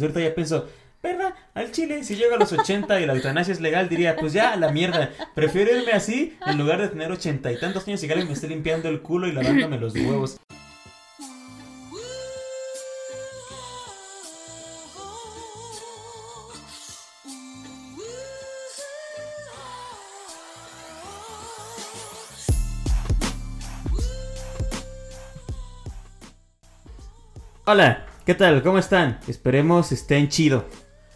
Pues ya pienso, ¿verdad? Al chile, si llego a los 80 y la eutanasia es legal, diría, pues ya, la mierda. Prefiero irme así en lugar de tener ochenta y tantos años y que alguien me esté limpiando el culo y lavándome los huevos. Hola, ¿qué tal? ¿Cómo están? Esperemos estén chido.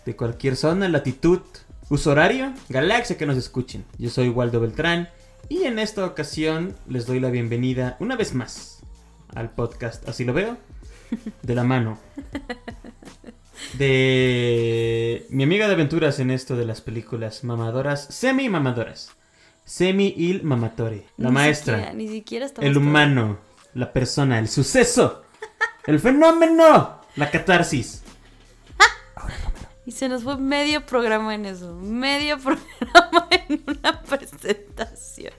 De cualquier zona, latitud, uso horario, galaxia que nos escuchen. Yo soy Waldo Beltrán y en esta ocasión les doy la bienvenida una vez más al podcast Así lo veo, de la mano de mi amiga de aventuras en esto de las películas mamadoras, semi-mamadoras. Semi-il mamatore, la Ni maestra, siquiera- ni siquiera el humano, la persona, el suceso, el fenómeno, la catarsis. Y se nos fue medio programa en eso. Medio programa en una presentación.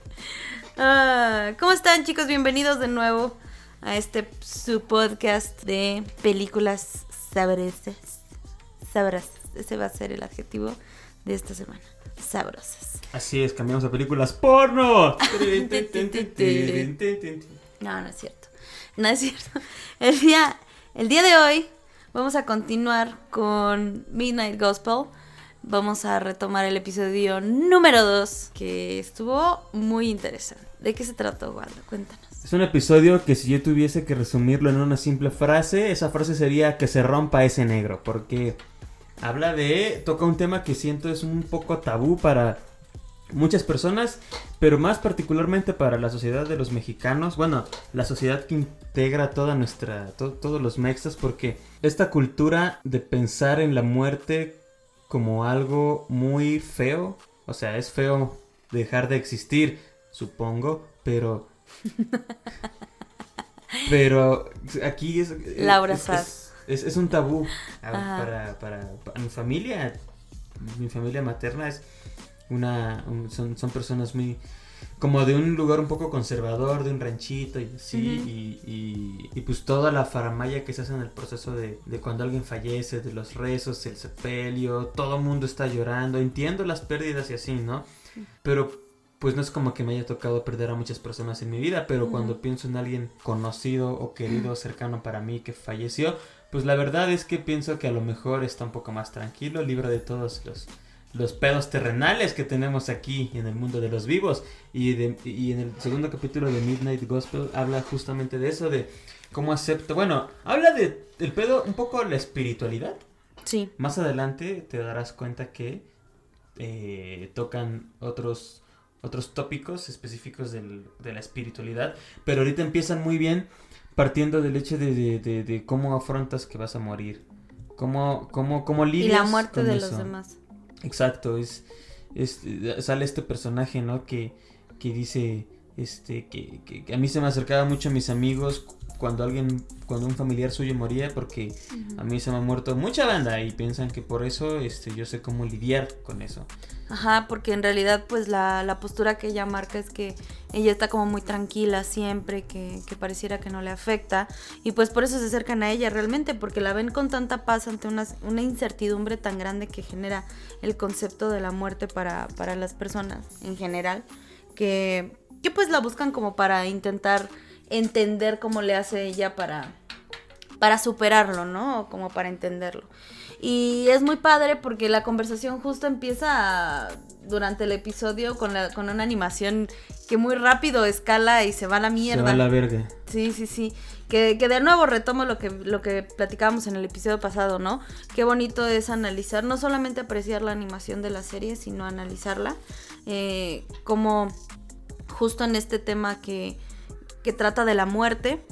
Ah, ¿Cómo están, chicos? Bienvenidos de nuevo a este su podcast de películas sabrosas. Sabrosas. Ese va a ser el adjetivo de esta semana. Sabrosas. Así es, cambiamos a películas porno. No, no es cierto. No es cierto. El día, el día de hoy vamos a continuar con Midnight Gospel. Vamos a retomar el episodio número 2, que estuvo muy interesante. ¿De qué se trató, Waldo? Cuéntanos. Es un episodio que si yo tuviese que resumirlo en una simple frase, esa frase sería que se rompa ese negro, porque habla de, toca un tema que siento es un poco tabú para muchas personas, pero más particularmente para la sociedad de los mexicanos, bueno, la sociedad que integra toda nuestra, to- todos los mexas, porque esta cultura de pensar en la muerte como algo muy feo, o sea, es feo dejar de existir, supongo, pero pero aquí es. Laura es, es, es- es un tabú para, para, para mi familia. Mi familia materna es una. un- son, son personas muy. Como de un lugar un poco conservador, de un ranchito y así. Y, y, y pues toda la faramaya que se hace en el proceso de, de cuando alguien fallece, de los rezos, el sepelio, todo el mundo está llorando. Entiendo las pérdidas y así, ¿no? Pero pues no es como que me haya tocado perder a muchas personas en mi vida, pero cuando pienso en alguien conocido o querido, cercano para mí que falleció, pues la verdad es que pienso que a lo mejor está un poco más tranquilo, libre de todos los, los pedos terrenales que tenemos aquí en el mundo de los vivos. Y, de- y en el segundo capítulo de Midnight Gospel habla justamente de eso, de cómo acepto, bueno, habla de el pedo un poco la espiritualidad. Sí. Más adelante te darás cuenta que eh, tocan otros, otros tópicos específicos del- de la espiritualidad, pero ahorita empiezan muy bien partiendo del hecho de, de- de- de cómo afrontas que vas a morir, cómo, cómo, cómo Y lidias la muerte con de eso. los demás. Exacto, es, es sale este personaje, ¿no? Que, que dice, este, que, que- que a mí se me acercaba mucho a mis amigos cu- cuando alguien, cuando un familiar suyo moría, porque a mí se me ha muerto mucha banda y piensan que por eso, este, yo sé cómo lidiar con eso. Ajá, porque en realidad pues la, la postura que ella marca es que ella está como muy tranquila siempre, que, que pareciera que no le afecta y pues por eso se acercan a ella realmente, porque la ven con tanta paz ante una, una incertidumbre tan grande que genera el concepto de la muerte para, para las personas en general, que, que pues la buscan como para intentar entender cómo le hace ella para, para superarlo, ¿no? Como para entenderlo. Y es muy padre porque la conversación justo empieza durante el episodio con, la, con una animación que muy rápido escala y se va a la mierda. Se va a la verga. Sí, sí, sí. Que, que de nuevo retomo lo que, lo que platicábamos en el episodio pasado, ¿no? Qué bonito es analizar, no solamente apreciar la animación de la serie, sino analizarla. eh, como justo en este tema que, que trata de la muerte,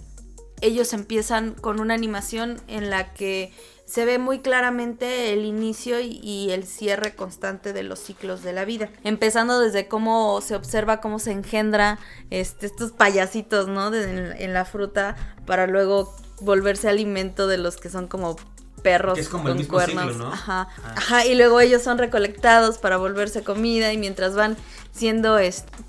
ellos empiezan con una animación en la que se ve muy claramente el inicio y, y el cierre constante de los ciclos de la vida. Empezando desde cómo se observa cómo se engendra este, estos payasitos, ¿no? De- en, en la fruta para luego volverse alimento de los que son como perros Que es como el con mismo cuernos. ciclo, ¿no? Ajá. Ah. Ajá, y luego ellos son recolectados para volverse comida y mientras van siendo,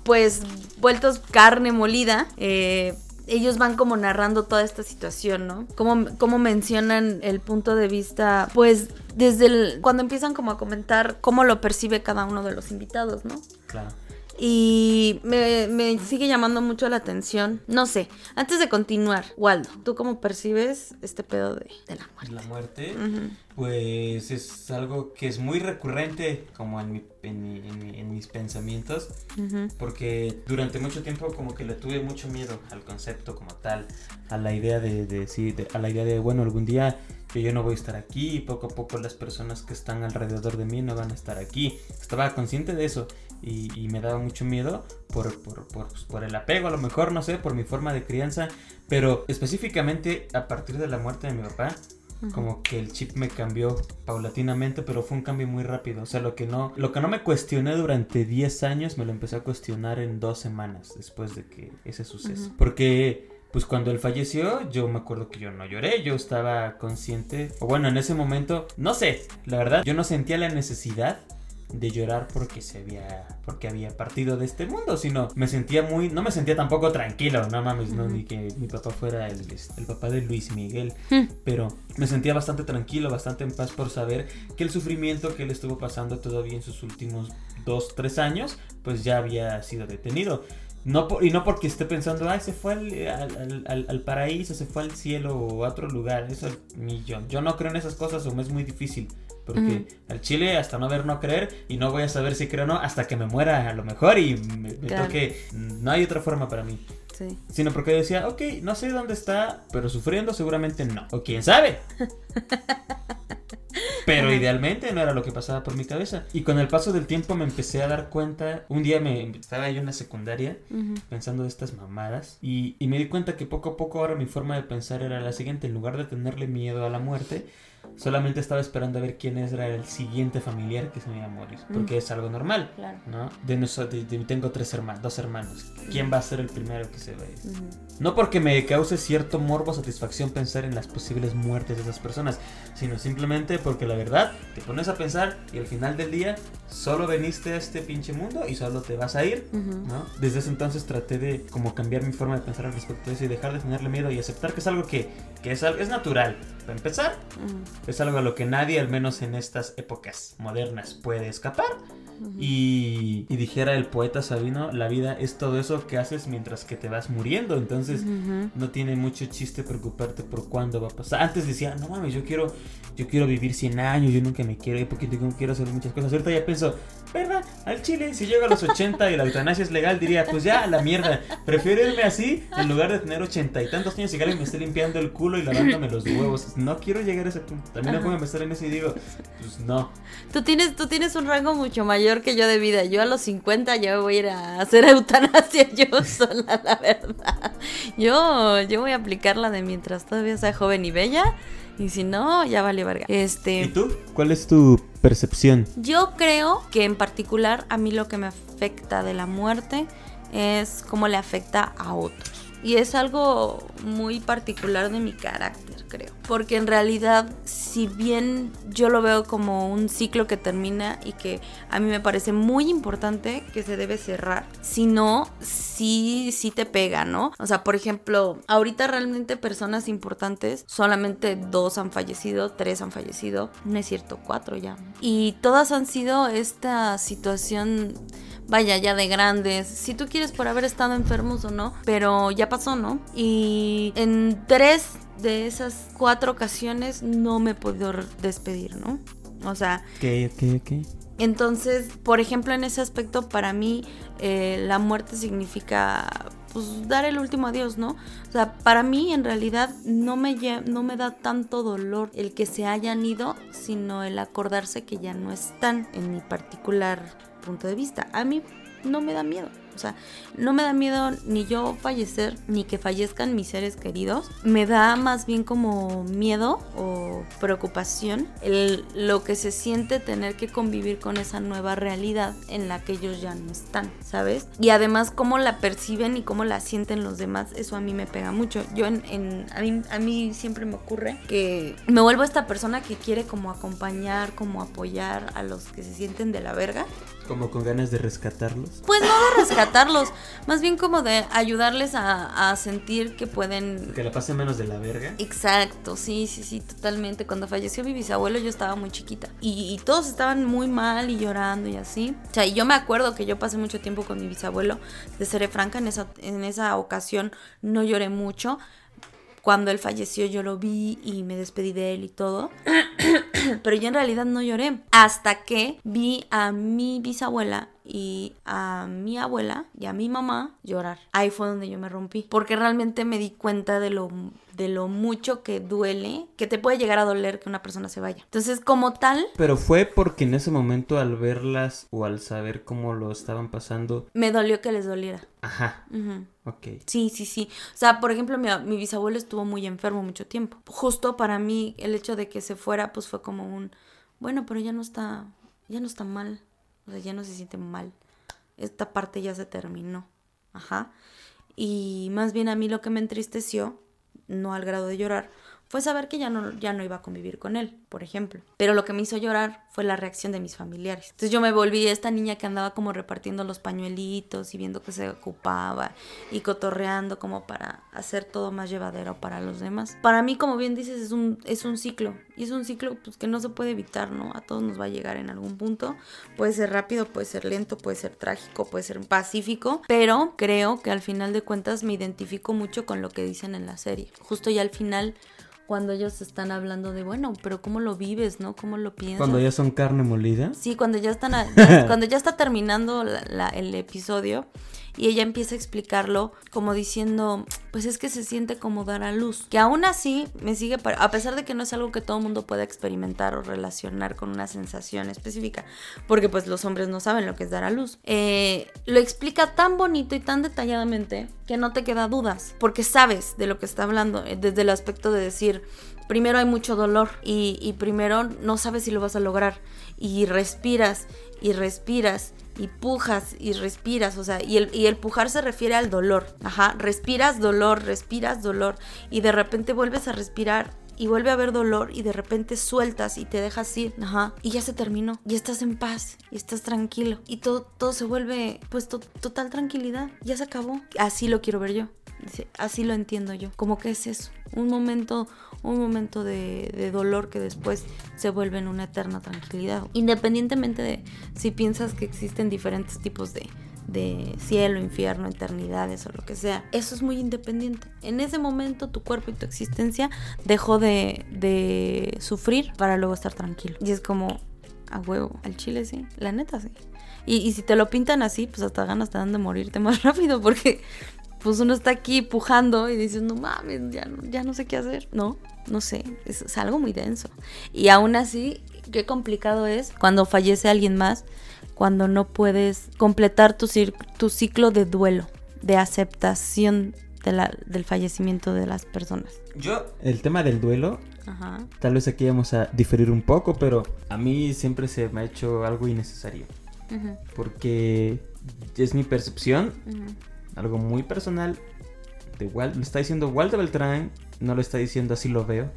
pues, vueltos carne molida, eh, ellos van como narrando toda esta situación, ¿no? Como, mencionan el punto de vista, pues desde el, cuando empiezan como a comentar cómo lo percibe cada uno de los invitados, ¿no? Claro. Y me, me sigue llamando mucho la atención. No sé, antes de continuar, Waldo, ¿tú cómo percibes este pedo de, de la muerte? La muerte, pues es algo que es muy recurrente como en, mi- en mi- en mi- en mis pensamientos. Porque durante mucho tiempo como que le tuve mucho miedo al concepto como tal, a la idea de, de, sí, de- a la idea de, bueno, algún día que yo no voy a estar aquí y poco a poco las personas que están alrededor de mí no van a estar aquí. Estaba consciente de eso y, y me daba mucho miedo por, por, por, pues, por el apego, a lo mejor, no sé, por mi forma de crianza, pero específicamente a partir de la muerte de mi papá, como que el chip me cambió paulatinamente, pero fue un cambio muy rápido. O sea, lo que no, lo que no me cuestioné durante 10 años, me lo empecé a cuestionar en dos semanas después de que ese suceso. Ujú. Porque, pues cuando él falleció, yo me acuerdo que yo no lloré, yo estaba consciente. O bueno, en ese momento, no sé, la verdad, yo no sentía la necesidad de llorar porque se había porque había partido de este mundo sino me sentía muy no me sentía tampoco tranquilo no mames no ni que mi papá fuera el, el papá de Luis Miguel Hmm. pero me sentía bastante tranquilo, bastante en paz por saber que el sufrimiento que él estuvo pasando todavía en sus últimos dos, tres años, pues ya había sido detenido. No por- y no porque esté pensando, ay, se fue al, al- al- paraíso, se fue al cielo o a otro lugar. Eso ni yo. Yo no creo en esas cosas o me es muy difícil. Porque al chile hasta no ver, no creer. Y no voy a saber si creo o no hasta que me muera a lo mejor y me, me Claro. toque. No hay otra forma para mí. Sí. Sino porque decía, ok, no sé dónde está, pero sufriendo seguramente no. O quién sabe. Pero idealmente no era lo que pasaba por mi cabeza. Y con el paso del tiempo me empecé a dar cuenta. Un día me estaba yo en la secundaria pensando de estas mamadas. Y, y me di cuenta que poco a poco ahora mi forma de pensar era la siguiente. En lugar de tenerle miedo a la muerte, solamente estaba esperando a ver quién era el siguiente familiar que se me iba a morir. Porque Mm. es algo normal. Claro. ¿No? De, de- de- tengo tres hermanos, dos hermanos. ¿Quién va a ser el primero que se va a ir? Ujú. No porque me cause cierto morbo o satisfacción pensar en las posibles muertes de esas personas, sino simplemente porque la verdad te pones a pensar y al final del día solo veniste a este pinche mundo y solo te vas a ir, Ujú. ¿no? Desde ese entonces traté de como cambiar mi forma de pensar al respecto de eso y dejar de tenerle miedo y aceptar que es algo que, que es, es natural. Para empezar, Ujú. Es algo a lo que nadie, al menos en estas épocas modernas, puede escapar. Y, y dijera el poeta Sabino, la vida es todo eso que haces mientras que te vas muriendo. Entonces, no tiene mucho chiste preocuparte por cuándo va a pasar. Antes decía, no mames, yo quiero, yo quiero vivir 100 años, yo nunca me quiero ir porque tengo- quiero hacer muchas cosas. Ahorita ya pienso, ¿verdad? Al chile, si llego a los 80 y la eutanasia es legal, diría, pues ya, la mierda. Prefiero irme así en lugar de tener 80 y tantos años y que alguien me esté limpiando el culo y lavándome los huevos. No quiero llegar a ese punto. También me pongo a pensar en eso y digo, pues no. Tú tienes, tú tienes un rango mucho mayor que yo de vida. Yo a los 50 ya voy a ir a hacer eutanasia yo sola, la verdad. Yo, yo voy a aplicar la de mientras todavía sea joven y bella. Y si no, ya vale verga. ¿Y Este. tú? ¿Cuál es tu percepción? Yo creo que en particular a mí lo que me afecta de la muerte es cómo le afecta a otros. Y es algo muy particular de mi carácter, creo. Porque en realidad, si bien yo lo veo como un ciclo que termina y que a mí me parece muy importante que se debe cerrar, si no, sí, sí te pega, ¿no? O sea, por ejemplo, ahorita realmente personas importantes, solamente dos han fallecido, tres han fallecido, no es cierto, cuatro ya. Y todas han sido esta situación vaya, ya de grandes, si tú quieres por haber estado enfermos o no, pero ya pasó, ¿no? Y en tres de esas cuatro ocasiones no me he podido despedir, ¿no? O sea, Ok, ok, ok. entonces, por ejemplo, en ese aspecto, para mí, eh, la muerte significa, pues, dar el último adiós, ¿no? O sea, para mí, en realidad, no me, no me da tanto dolor el que se hayan ido, sino el acordarse que ya no están en mi particular punto de vista. A mí no me da miedo. O sea, no me da miedo ni yo fallecer, ni que fallezcan mis seres queridos. Me da más bien como miedo o preocupación el, lo que se siente tener que convivir con esa nueva realidad en la que ellos ya no están, ¿sabes? Y además cómo la perciben y cómo la sienten los demás, eso a mí me pega mucho. Yo en, en- a, mí, a mí siempre me ocurre que me vuelvo esta persona que quiere como acompañar, como apoyar a los que se sienten de la verga. Como con ganas de rescatarlos. Pues no de más bien como de ayudarles a, a sentir que pueden... Que la pasen menos de la verga. Exacto, sí, sí, sí, totalmente. Cuando falleció mi bisabuelo yo estaba muy chiquita y, y todos estaban muy mal y llorando y así. O sea, y yo me acuerdo que yo pasé mucho tiempo con mi bisabuelo, de seré franca, en esa, en esa ocasión no lloré mucho. Cuando él falleció yo lo vi y me despedí de él y todo. Pero yo en realidad no lloré. Hasta que vi a mi bisabuela y a mi abuela y a mi mamá llorar. Ahí fue donde yo me rompí. Porque realmente me di cuenta de lo, de lo mucho que duele, que te puede llegar a doler que una persona se vaya. Entonces, como tal... Pero fue porque en ese momento al verlas o al saber cómo lo estaban pasando... Me dolió que les doliera. Ajá. Ok. Sí, sí, sí. O sea, por ejemplo, mi, mi bisabuelo estuvo muy enfermo mucho tiempo. Justo para mí el hecho de que se fuera, pues fue como un... Bueno, pero ya no está... Ya no está mal. O sea, ya no se siente mal. Esta parte ya se terminó. Ajá. Y más bien a mí lo que me entristeció, no al grado de llorar, fue saber que ya no, ya no iba a convivir con él, por ejemplo. Pero lo que me hizo llorar fue la reacción de mis familiares. Entonces yo me volví esta niña que andaba como repartiendo los pañuelitos y viendo que se ocupaba y cotorreando como para hacer todo más llevadero para los demás. Para mí, como bien dices, es un, es un ciclo. Y es un ciclo pues, que no se puede evitar, ¿no? A todos nos va a llegar en algún punto. Puede ser rápido, puede ser lento, puede ser trágico, puede ser pacífico. Pero creo que al final de cuentas me identifico mucho con lo que dicen en la serie. Justo ya al final cuando ellos están hablando de, bueno, pero ¿cómo lo vives, no? ¿Cómo lo piensas? Cuando ya son carne molida. Sí, cuando ya están, a- ya- cuando ya está terminando la- la- el episodio y ella empieza a explicarlo como diciendo, pues es que se siente como dar a luz. Que aún así me sigue, a pesar de que no es algo que todo el mundo pueda experimentar o relacionar con una sensación específica, porque pues los hombres no saben lo que es dar a luz, eh, lo explica tan bonito y tan detalladamente que no te queda dudas, porque sabes de lo que está hablando, eh, desde el aspecto de decir, primero hay mucho dolor y, y primero no sabes si lo vas a lograr y respiras y respiras y pujas y respiras, o sea, y el, y el pujar se refiere al dolor, ajá, respiras dolor, respiras dolor y de repente vuelves a respirar y vuelve a haber dolor y de repente sueltas y te dejas ir, ajá, y ya se terminó, y estás en paz, y estás tranquilo, y todo, todo se vuelve, pues, to- total tranquilidad, ya se acabó, así lo quiero ver yo. Así lo entiendo yo. Como que es eso. Un momento, un momento de, dolor que después se vuelve en una eterna tranquilidad. Independientemente de si piensas que existen diferentes tipos de, cielo, infierno, eternidades o lo que sea. Eso es muy independiente. En ese momento tu cuerpo y tu existencia dejó de, de sufrir para luego estar tranquilo. Y es como, a huevo, al chile sí, la neta sí. Y, y si te lo pintan así, pues hasta ganas te dan de morirte más rápido porque pues uno está aquí pujando y dices, no mames, ya no, ya no sé qué hacer. No, no sé, es, es algo muy denso. Y aún así, qué complicado es cuando fallece alguien más, cuando no puedes completar tu, cir- tu ciclo de duelo, de aceptación de la- del fallecimiento de las personas. Yo, el tema del duelo, Ajá. tal vez aquí vamos a diferir un poco, pero a mí siempre se me ha hecho algo innecesario. Ujú, Porque es mi percepción, ujú. Algo muy personal. De Walt, lo está diciendo Walter Beltrán, no lo está diciendo así lo veo.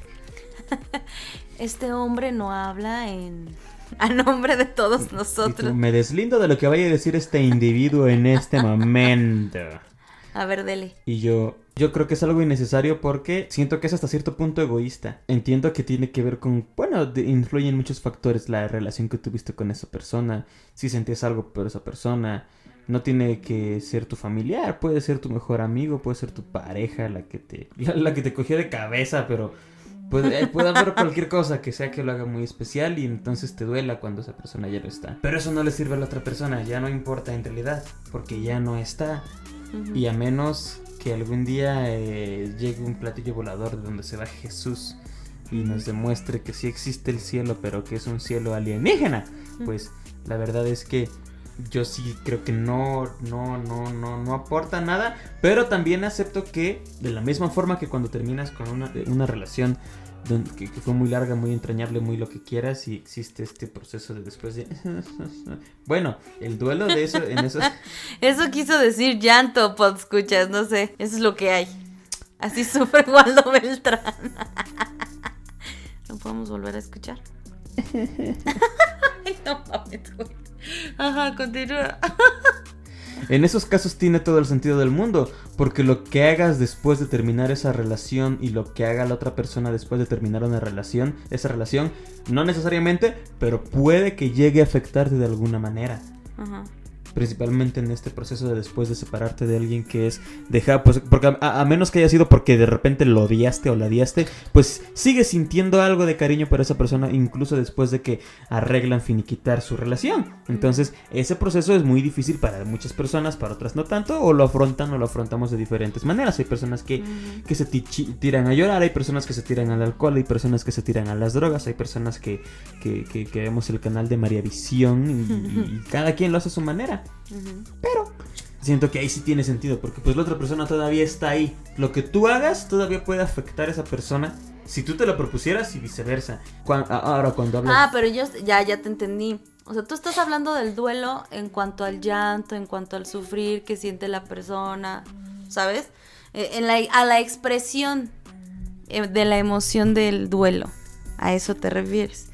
Este hombre no habla en a nombre de todos tú, nosotros. me deslindo de lo que vaya a decir este individuo en este momento. A ver, dele. Y yo, yo creo que es algo innecesario porque siento que es hasta cierto punto egoísta. Entiendo que tiene que ver con, bueno, influyen muchos factores la relación que tuviste con esa persona, si sentías algo por esa persona. No tiene que ser tu familiar, puede ser tu mejor amigo, puede ser tu pareja, la que te, la, la que te cogió de cabeza, pero puede, eh, puede haber cualquier cosa que sea que lo haga muy especial y entonces te duela cuando esa persona ya no está. Pero eso no le sirve a la otra persona, ya no importa en realidad, porque ya no está. Y a menos que algún día eh, llegue un platillo volador de donde se va Jesús y nos demuestre que sí existe el cielo, pero que es un cielo alienígena, pues la verdad es que yo sí creo que no, no, no, no, no aporta nada, pero también acepto que de la misma forma que cuando terminas con una, una relación que, que fue muy larga, muy entrañable, muy lo que quieras y existe este proceso de después de... bueno, el duelo de eso, en eso... Eso quiso decir llanto, escuchas, no sé. Eso es lo que hay. Así sufre Waldo Beltrán. ¿Lo podemos volver a escuchar? Ay, no mames, güey. Ajá, continúa. En esos casos tiene todo el sentido del mundo, porque lo que hagas después de terminar esa relación y lo que haga la otra persona después de terminar una relación, esa relación, no necesariamente, pero puede que llegue a afectarte de alguna manera. Ajá principalmente en este proceso de después de separarte de alguien que es dejar, pues, porque a, menos que haya sido porque de repente lo odiaste o la odiaste, pues sigues sintiendo algo de cariño por esa persona incluso después de que arreglan finiquitar su relación. Entonces, ese proceso es muy difícil para muchas personas, para otras no tanto, o lo afrontan o lo afrontamos de diferentes maneras. Hay personas que, que se tiran a llorar, hay personas que se tiran al alcohol, hay personas que se tiran a las drogas, hay personas que, que, que, vemos el canal de María Visión y cada quien lo hace a su manera. Pero siento que ahí sí tiene sentido, porque pues la otra persona todavía está ahí. Lo que tú hagas todavía puede afectar a esa persona si tú te lo propusieras y viceversa. ahora cuando hablas... Ah, pero yo ya, ya te entendí. O sea, tú estás hablando del duelo en cuanto al llanto, en cuanto al sufrir que siente la persona, ¿sabes? Eh, en la, a la expresión eh, de la emoción del duelo. A eso te refieres.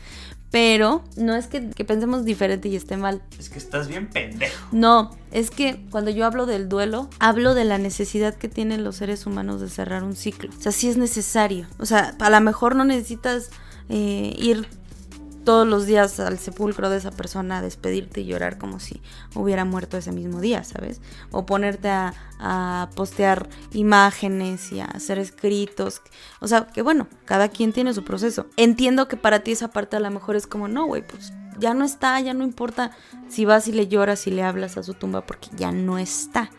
Pero no es que, pensemos diferente y esté mal. Es que estás bien pendejo. No, es que cuando yo hablo del duelo, hablo de la necesidad que tienen los seres humanos de cerrar un ciclo. O sea, sí es necesario. O sea, a lo mejor no necesitas eh, ir todos los días al sepulcro de esa persona a despedirte y llorar como si hubiera muerto ese mismo día, ¿sabes? O ponerte a, postear imágenes y a hacer escritos. O sea, que bueno, cada quien tiene su proceso. Entiendo que para ti esa parte a lo mejor es como, no, güey, pues ya no está, ya no importa si vas y le lloras y le hablas a su tumba porque ya no está.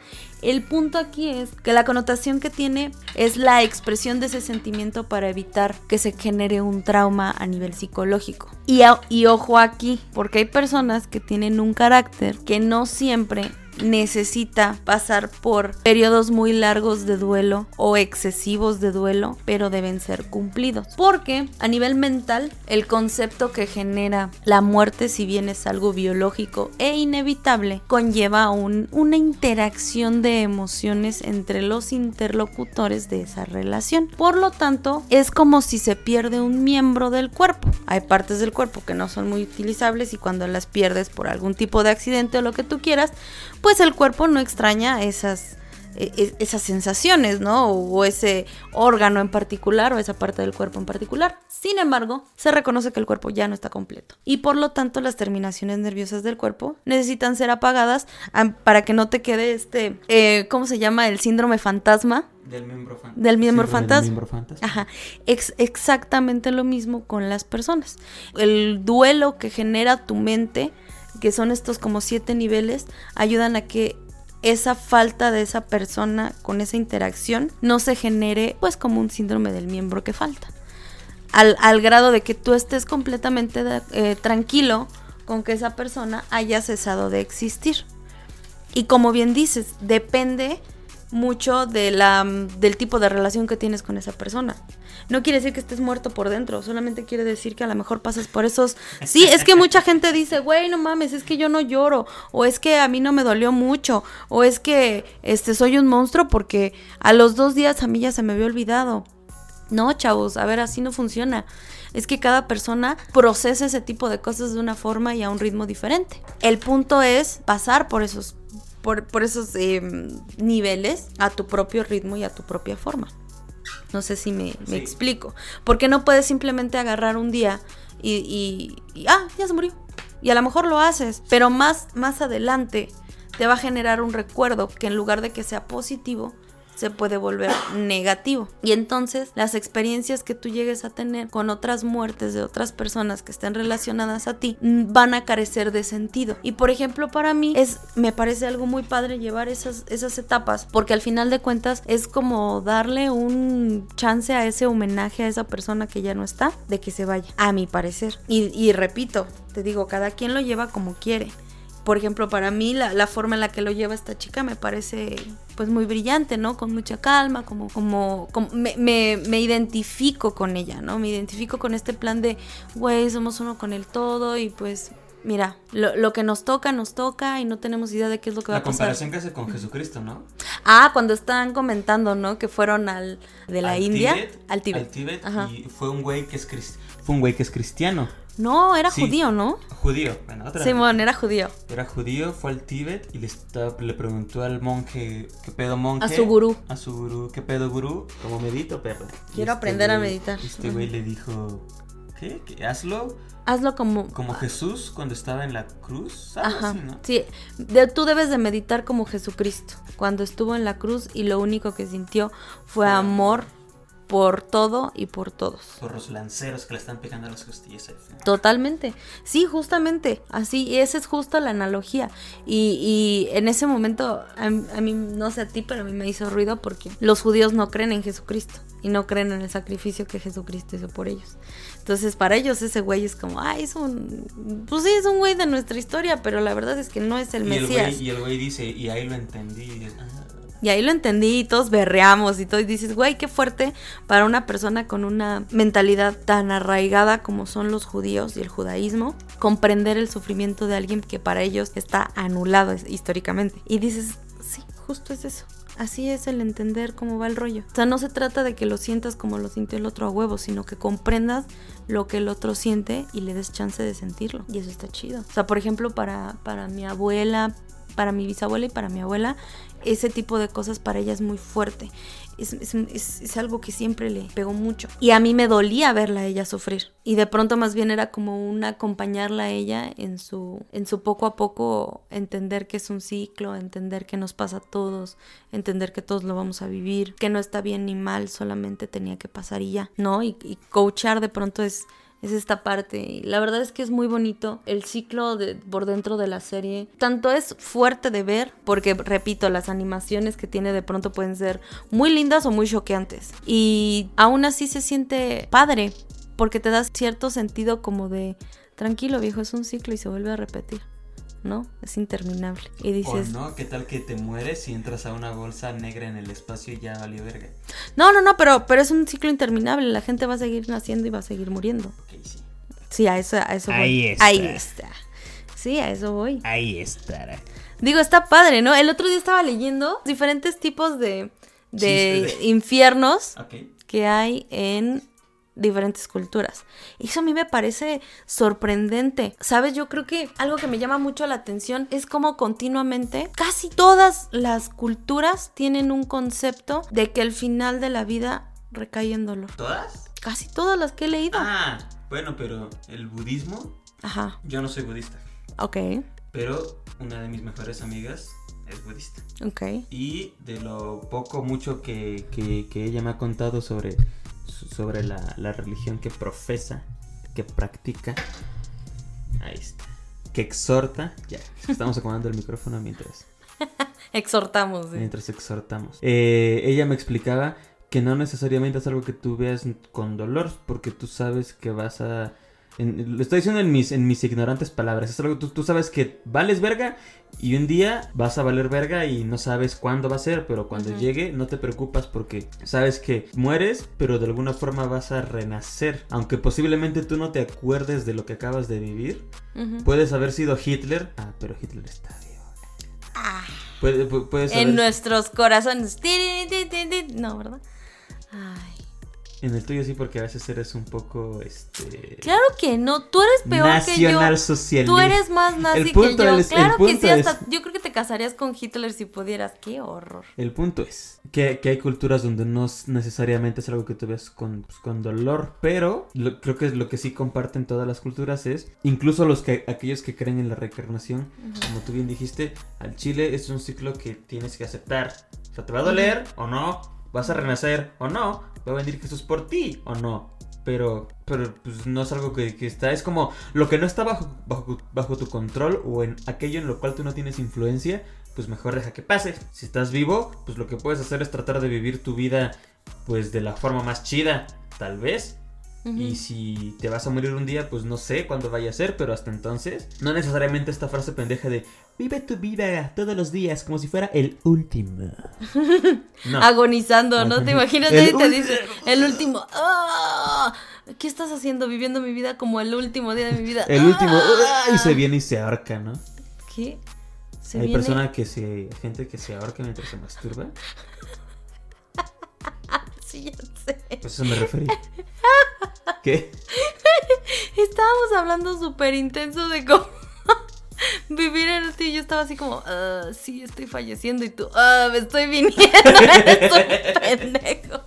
El punto aquí es que la connotación que tiene es la expresión de ese sentimiento para evitar que se genere un trauma a nivel psicológico. Y, ojo aquí, porque hay personas que tienen un carácter que no siempre necesita pasar por periodos muy largos de duelo o excesivos de duelo, pero deben ser cumplidos. Porque a nivel mental, el concepto que genera la muerte, si bien es algo biológico e inevitable, conlleva una interacción de emociones entre los interlocutores de esa relación. Por lo tanto, es como si se pierde un miembro del cuerpo. Hay partes del cuerpo que no son muy utilizables y cuando las pierdes por algún tipo de accidente o lo que tú quieras, pues el cuerpo no extraña esas, e, e, esas sensaciones, ¿no? O ese órgano en particular o esa parte del cuerpo en particular. Sin embargo, se reconoce que el cuerpo ya no está completo. Y por lo tanto, las terminaciones nerviosas del cuerpo necesitan ser apagadas para que no te quede este, eh, ¿cómo se llama? El síndrome fantasma. Del miembro, del miembro fantasma. Ajá. exactamente lo mismo con las personas. El duelo que genera tu mente que son estos como siete niveles, ayudan a que esa falta de esa persona con esa interacción no se genere pues como un síndrome del miembro que falta. Al, grado de que tú estés completamente eh, tranquilo con que esa persona haya cesado de existir. Y como bien dices, depende mucho de la, del tipo de relación que tienes con esa persona. No quiere decir que estés muerto por dentro, solamente quiere decir que a lo mejor pasas por esos... Sí, es que mucha gente dice, güey, no mames, es que yo no lloro, o es que a mí no me dolió mucho, o es que este, soy un monstruo porque a los dos días a mí ya se me había olvidado. No, chavos, a ver, así no funciona. Es que cada persona procesa ese tipo de cosas de una forma y a un ritmo diferente. El punto es pasar por esos por, esos em, niveles a tu propio ritmo y a tu propia forma. No sé si me, explico. Porque no puedes simplemente agarrar un día y, y, ah, ya se murió. Y a lo mejor lo haces, pero más, más adelante te va a generar un recuerdo que en lugar de que sea positivo, se puede volver negativo. Y entonces las experiencias que tú llegues a tener con otras muertes de otras personas que estén relacionadas a ti van a carecer de sentido. Y por ejemplo, para mí es me parece algo muy padre llevar esas esas etapas porque al final de cuentas es como darle un chance a ese homenaje a esa persona que ya no está de que se vaya, a mi parecer. Y, y repito, te digo, cada quien lo lleva como quiere por ejemplo, para mí la, forma en la que lo lleva esta chica me parece pues muy brillante, ¿no? Con mucha calma, como, como, me, me, identifico con ella, ¿no? Me identifico con este plan de, güey, somos uno con el todo y pues mira, lo, que nos toca, nos toca y no tenemos idea de qué es lo que va a pasar. La comparación que hace con Jesucristo, ¿no? Ah, cuando están comentando, ¿no? Que fueron al de la India, al Tíbet. Al Tíbet y fue un güey que es fue un güey que es cristiano. No, era judío, ¿no? Judío, bueno, otra Simón era judío. Era judío, fue al Tíbet y le, está- le preguntó al monje, ¿qué pedo monje? A su gurú. A su gurú, ¿qué pedo gurú? ¿Cómo medito, perro? Quiero aprender a güey- meditar. Este güey le dijo, ¿qué? ¿Qué? Hazlo Hazlo como... como Jesús cuando estaba en la cruz, algo Ajá. así, ¿no? Sí, de- tú debes de meditar como Jesucristo, cuando estuvo en la cruz y lo único que sintió fue amor por todo y por todos. Por los lanceros que le están pegando a las costillas. ahí. Totalmente. Sí, justamente. Así, y esa es justo la analogía. Y, y en ese momento, a, mí- a mí, no sé a ti, pero a mí me hizo ruido porque los judíos no creen en Jesucristo y no creen en el sacrificio que Jesucristo hizo por ellos. Entonces, para ellos ese güey es como, ay, es un. Pues sí, es un güey de nuestra historia, pero la verdad es que no es el Y el, Mesías. güey, y el güey dice, y ahí lo entendí. y es, ah, Y ahí lo entendí y todos berreamos y todo. Y dices, güey, qué fuerte para una persona con una mentalidad tan arraigada como son los judíos y el judaísmo, comprender el sufrimiento de alguien que para ellos está anulado históricamente. Y dices, sí, justo es eso. Así es el entender cómo va el rollo. O sea, no se trata de que lo sientas como lo sintió el otro a huevo, sino que comprendas lo que el otro siente y le des chance de sentirlo. Y eso está chido. O sea, por ejemplo, para, para mi abuela, para mi bisabuela y para mi abuela, ese tipo de cosas para ella es muy fuerte. Es, es- es- algo que siempre le pegó mucho. Y a mí me dolía verla a ella sufrir. Y de pronto más bien era como un acompañarla a ella en su, en su poco a poco entender que es un ciclo, entender que nos pasa a todos, entender que todos lo vamos a vivir, que no está bien ni mal, solamente tenía que pasar y ya, ¿no? Y, y coachar de pronto es es esta parte. La verdad es que es muy bonito el ciclo de, por dentro de la serie. Tanto es fuerte de ver, porque repito, las animaciones que tiene de pronto pueden ser muy lindas o muy choqueantes. Y aún así se siente padre, porque te das cierto sentido como de, tranquilo viejo, es un ciclo y se vuelve a repetir. ¿No? Es interminable. Y O dices, no, ¿qué tal que te mueres y entras a una bolsa negra en el espacio y ya valió verga? no, no, no, pero, pero es un ciclo interminable. La gente va a seguir naciendo y va a seguir muriendo. Ok, sí. Sí, a eso, a eso voy. Ahí está. Ahí está. Sí, a eso voy. Ahí estará. Digo, está padre, ¿no? El otro día estaba leyendo diferentes tipos de, de infiernos que hay en diferentes culturas. Y eso a mí me parece sorprendente. ¿Sabes? Yo creo que algo que me llama mucho la atención es como continuamente casi todas las culturas tienen un concepto de que el final de la vida recae en dolor. ¿Todas? Casi todas las que he leído. Ah, bueno, pero el budismo, Ajá, yo no soy budista, ok, pero una de mis mejores amigas es budista. ok. Y de lo poco, mucho que, que- que ella me ha contado sobre, sobre la, la religión que profesa, que practica, ahí está, que exhorta, ya, estamos acomodando el micrófono mientras, Exhortamos. sí. mientras exhortamos. Eh, ella me explicaba que no necesariamente es algo que tú veas con dolor, porque tú sabes que vas a... en- lo estoy diciendo en mis, en mis ignorantes palabras. Es algo tú, tú sabes que vales verga y un día vas a valer verga y no sabes cuándo va a ser, pero cuando Ujú. llegue no te preocupas porque sabes que mueres, pero de alguna forma vas a renacer. Aunque posiblemente tú no te acuerdes de lo que acabas de vivir, Ujú. puedes haber sido Hitler. Ah, pero Hitler está vivo. Puede- pu- puedes en haber- nuestros corazones. No, ¿verdad? Ay. En el tuyo sí, porque a veces eres un poco, este... Claro que no, tú eres peor que yo. Nacional socialista. Tú eres más nazi El punto que yo. es- el claro que punto sí, hasta es- yo creo que te casarías con Hitler si pudieras. Qué horror. El punto es que, que hay culturas donde no es necesariamente es algo que tú ves con, pues, con dolor, pero lo- creo que lo que sí comparten todas las culturas es, incluso los que aquellos que creen en la reencarnación, como tú bien dijiste, al chile es un ciclo que tienes que aceptar. O sea, te va a doler o no, vas a renacer o no, va a venir Jesús por ti o no. Pero, pero pues no es algo que, que está, es como lo que no está bajo, bajo, bajo tu control o en aquello en lo cual tú no tienes influencia, pues mejor deja que pase. Si estás vivo, pues lo que puedes hacer es tratar de vivir tu vida pues de la forma más chida, tal vez. Y si te vas a morir un día, pues no sé cuándo vaya a ser, pero hasta entonces, no necesariamente esta frase pendeja de vive tu vida todos los días como si fuera el último. No. Agonizando, ¿no? ¿Te imaginas? El te dice, el último. ¡ah! ¿Qué estás haciendo? Viviendo mi vida como el último día de mi vida. El último ¡Ah! y se viene y se ahorca, ¿no? ¿Qué? Se Hay viene- personas que se gente que se ahorca mientras se masturba. Sí, ya sé. Pues eso me refería. ¿Qué? Estábamos hablando súper intenso de cómo, vivir en ti. Yo estaba así como, ah, sí, estoy falleciendo. Y tú, ah, me estoy viniendo. Eres un pendejo.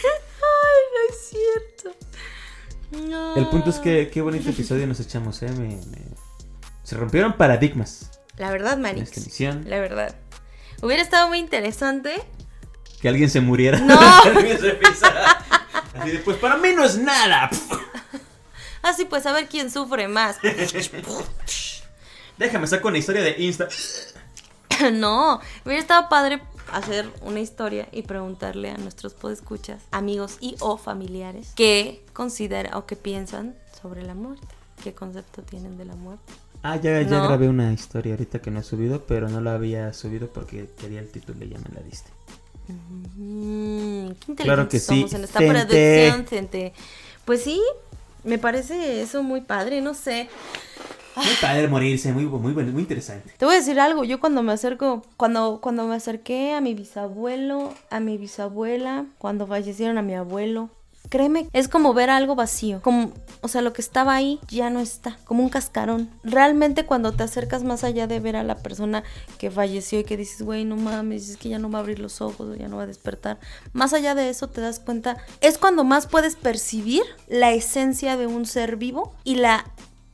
Ay, no es cierto. No. El punto es que qué bonito episodio nos echamos, ¿eh? Me- me- Se rompieron paradigmas La verdad, en Manix. esta emisión. La verdad. Hubiera estado muy interesante. Que alguien se muriera. No. Así de, pues para mí no es nada. Ah, sí, pues a ver quién sufre más. Déjame sacar una historia de Insta. no, hubiera estado padre hacer una historia y preguntarle a nuestros podescuchas, amigos y o familiares, qué consideran o qué piensan sobre la muerte. ¿Qué concepto tienen de la muerte? Ah, ya, ya No. grabé una historia ahorita que no he subido, pero no la había subido porque quería el título y ya me la diste. Mm, qué inteligentes Claro que sí, somos en esta producción, gente. Pues sí, me parece eso muy padre, no sé. Muy padre morirse, muy, muy, muy interesante. Te voy a decir algo, yo cuando me acerco, cuando, cuando me acerqué a mi bisabuelo, a mi bisabuela, cuando fallecieron a mi abuelo, créeme, es como ver algo vacío, como, o sea, lo que estaba ahí ya no está, como un cascarón. Realmente cuando te acercas más allá de ver a la persona que falleció y que dices, güey, no mames, es que ya no va a abrir los ojos ya no va a despertar, más allá de eso te das cuenta, es cuando más puedes percibir la esencia de un ser vivo y la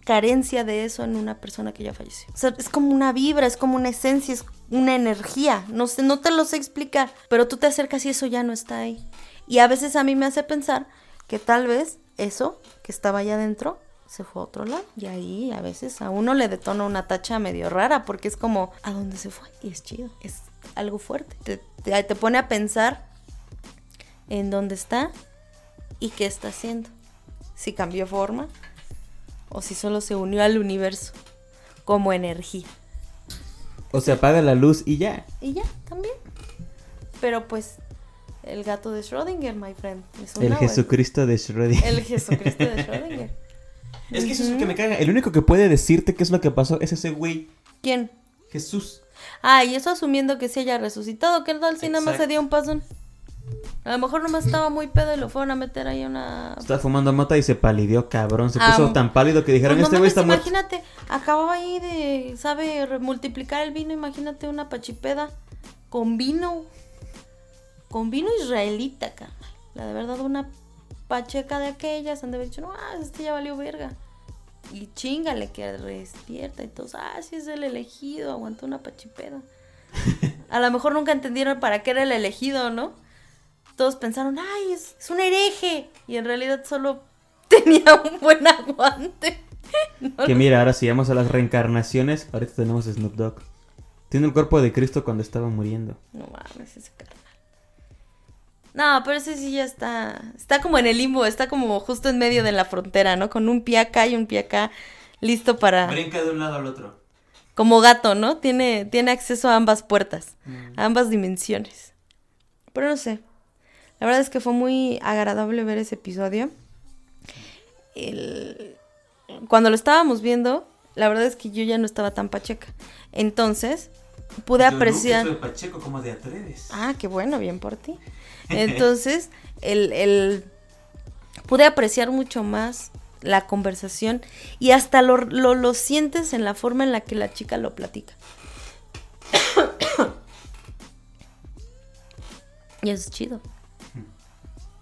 carencia de eso en una persona que ya falleció. O sea, es como una vibra, es como una esencia, es una energía. No sé, no te lo sé explicar, pero tú te acercas y eso ya no está ahí. Y a veces a mí me hace pensar que tal vez eso que estaba allá adentro se fue a otro lado. Y ahí a veces a uno le detona una tacha medio rara porque es como, ¿a dónde se fue? Y es chido, es algo fuerte. Te, te, te pone a pensar en dónde está y qué está haciendo. Si cambió forma o si solo se unió al universo como energía. O se apaga la luz y ya. Y ya, también. Pero pues, el gato de Schrödinger, my friend. Es un El. Jesucristo de Schrödinger. El Jesucristo de Schrödinger. Es que eso es lo que me caga. El único que puede decirte qué es lo que pasó es ese güey, ¿Quién? Jesús. Ah, y eso asumiendo que se haya resucitado. ¿Qué tal si nada más se dio un pasón? A lo mejor nomás estaba muy pedo y lo fueron a meter ahí a una... Estaba fumando mota y se palidió, cabrón. Se Ah, puso tan pálido que dijeron, Pues no este güey está muerto. imagínate, acababa ahí de, sabe, multiplicar el vino, imagínate una pachipeda con vino, con vino israelita, carnal. La de verdad, una pacheca de aquellas, han de haber dicho, no, ah, este ya valió verga. Y chingale que despierta y todos, ah, sí es el elegido, aguantó una pachipeda. A lo mejor nunca entendieron para qué era el elegido, ¿no? Todos pensaron, ay, es, es un hereje. Y en realidad solo tenía un buen aguante. No Que mira, ahora si vamos a las reencarnaciones, ahorita tenemos a Snoop Dogg. Tiene el cuerpo de Cristo cuando estaba muriendo. No mames, ese carnal. No, pero ese sí ya está. Está como en el limbo, está como justo en medio de la frontera, ¿no? Con un pie acá y un pie acá, listo para. Brinca de un lado al otro. Como gato, ¿no? Tiene, tiene acceso a ambas puertas, Mm. a ambas dimensiones. Pero no sé. La verdad es que fue muy agradable ver ese episodio. El- Cuando lo estábamos viendo, la verdad es que yo ya no estaba tan pacheca. Entonces, pude apreciar. soy Pacheco como de atreves. Ah, qué bueno, bien por ti. Entonces, el, el- pude apreciar mucho más la conversación y hasta lo, lo, lo sientes en la forma en la que la chica lo platica. y eso es chido.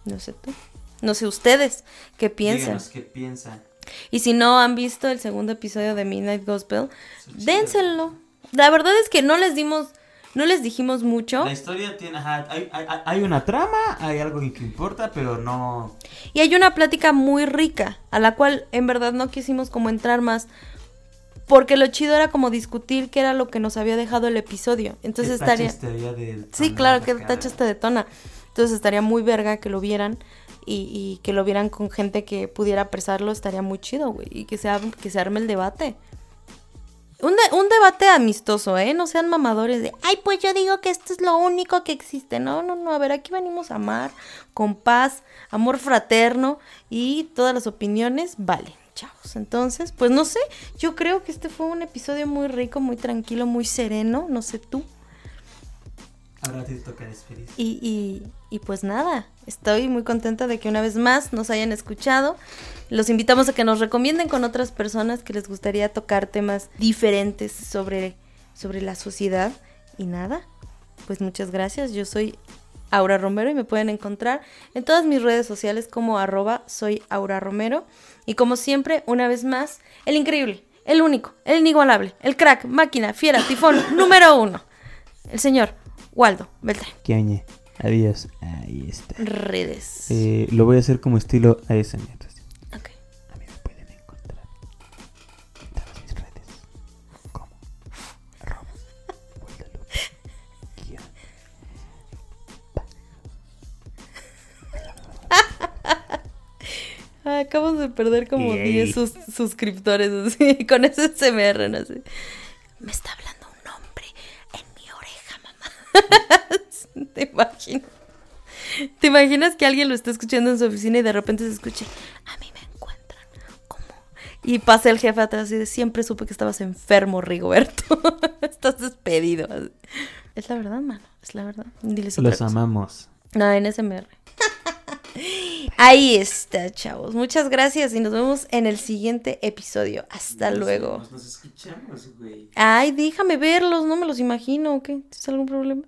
No sé tú. No sé ustedes qué piensan. Díganos qué piensan. Y si no han visto el segundo episodio de Midnight Gospel, dénselo. La verdad es que no les dimos, no les dijimos mucho. La historia tiene, ajá, hay, hay- hay una trama, hay algo que importa, pero no... Y hay una plática muy rica, a la cual en verdad no quisimos como entrar más, porque lo chido era como discutir qué era lo que nos había dejado el episodio. Entonces ¿Qué tacha estaría... de Sí, claro, que acá? tacha te detona. Entonces estaría muy verga que lo vieran y, y que lo vieran con gente que pudiera apresarlo, estaría muy chido, güey. Y que se, que se arme el debate. Un, un debate amistoso, ¿eh? No sean mamadores de, ay, pues yo digo que esto es lo único que existe. No, no, no, a ver, aquí venimos a amar, con paz, amor fraterno y todas las opiniones valen, chavos. Entonces, pues no sé, yo creo que este fue un episodio muy rico, muy tranquilo, muy sereno, no sé tú. Ahora te toca despedir. Y, y, y pues nada, estoy muy contenta de que una vez más nos hayan escuchado. Los invitamos a que nos recomienden con otras personas que les gustaría tocar temas diferentes sobre, sobre la sociedad. Y nada, pues muchas gracias. Yo soy Aura Romero y me pueden encontrar en todas mis redes sociales como arroba soy Aura Romero. Y como siempre, una vez más, el increíble, el único, el inigualable, el crack, máquina, fiera, tifón, número uno, el señor Waldo Beltrán. Queañe. Adiós. Ahí está. Redes. Eh, lo voy a hacer como estilo ASMR. Ok. A mí me pueden encontrar en todas mis redes como arroba Guadalupe guion acabamos de perder como Yay. 10 sus- suscriptores así, con ese SMR, ¿no? Así. Me está hablando un hombre en mi oreja, mamá. ¿Te imaginas? ¿Te imaginas que alguien lo está escuchando en su oficina y de repente se escuche, a mí me encuentran como... Y pasa el jefe atrás y dice, siempre supe que estabas enfermo, Rigoberto. Estás despedido. Es la verdad, mano, es la verdad. Diles otra Los cosa. amamos. No, en SMR. Ahí está, chavos. Muchas gracias y nos vemos en el siguiente episodio. Hasta luego. Nos escuchamos, güey. Ay, déjame verlos, no me los imagino. ¿o ¿Qué? ¿Tienes algún problema?